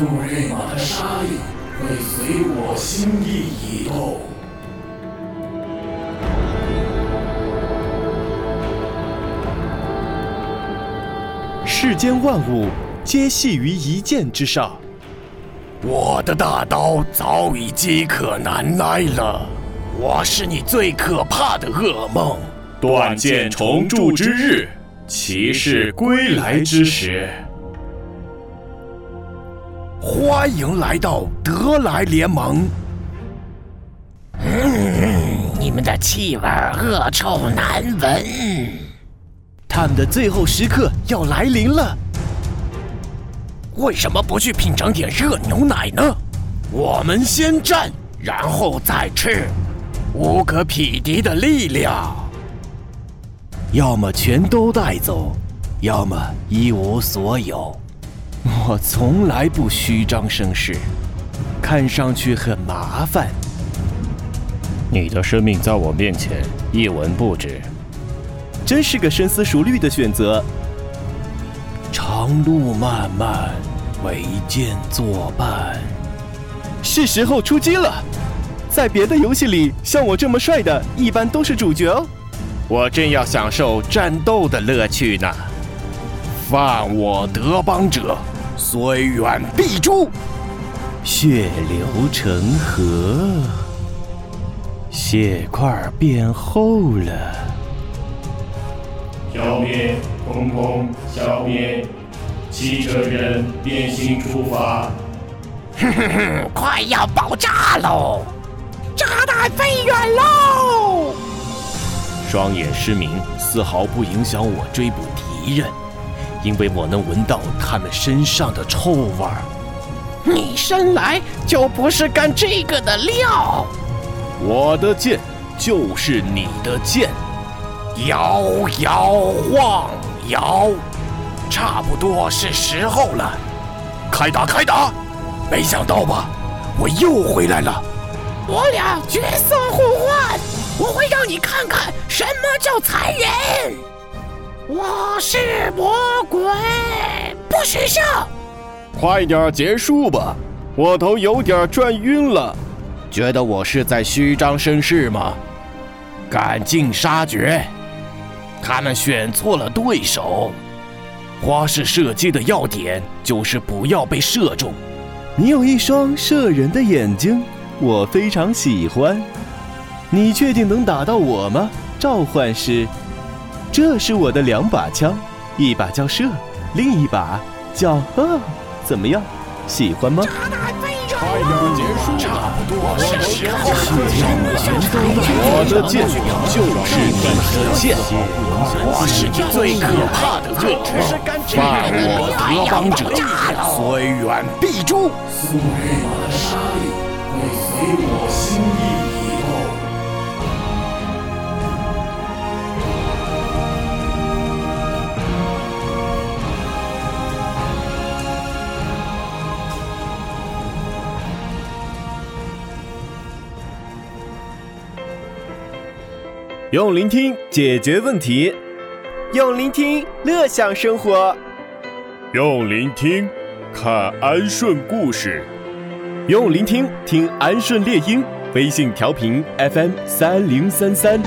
苏瑞玛的杀意会随我心意移动。世间万物皆系于一剑之上。我的大刀早已饥渴难耐了，我是你最可怕的噩梦。断剑重铸之日，骑士归来之时。欢迎来到德莱联盟。嗯，你们的气味恶臭难闻。他们的最后时刻要来临了。为什么不去品尝点热牛奶呢？我们先战，然后再吃，无可匹敌的力量。要么全都带走，要么一无所有。我从来不虚张声势，看上去很麻烦。你的生命在我面前一文不值，真是个深思熟虑的选择。长路漫漫，唯剑作伴。是时候出击了。在别的游戏里，像我这么帅的，一般都是主角哦。我正要享受战斗的乐趣呢。犯我德邦者，虽远必诛。血流成河，血块变厚了。消灭，通通消灭！汽车人变形出发。哼哼哼，快要爆炸喽！炸弹飞远喽！双眼失明，丝毫不影响我追捕敌人。因为我能闻到他们身上的臭味儿。你生来就不是干这个的料。我的剑就是你的剑，摇摇晃摇，差不多是时候了。开打开打！没想到吧，我又回来了。我俩角色互换，我会让你看看什么叫残忍。我是魔鬼，不许笑！快点结束吧，我头有点转晕了。觉得我是在虚张声势吗？赶尽杀绝！他们选错了对手。花式射击的要点就是不要被射中。你有一双射人的眼睛，我非常喜欢。你确定能打到我吗，召唤师？这是我的两把枪，一把叫射，另一把叫啊，怎么样？喜欢吗？快点结束！差不多是时候我的剑就是你的剑，我是最可怕的恶魔，犯我德邦者，虽远必诛。苏瑞玛的杀力会随我用聆听解决问题，用聆听乐享生活，用聆听看安顺故事，用聆听听安顺猎鹰。微信调频 FM 三零三三。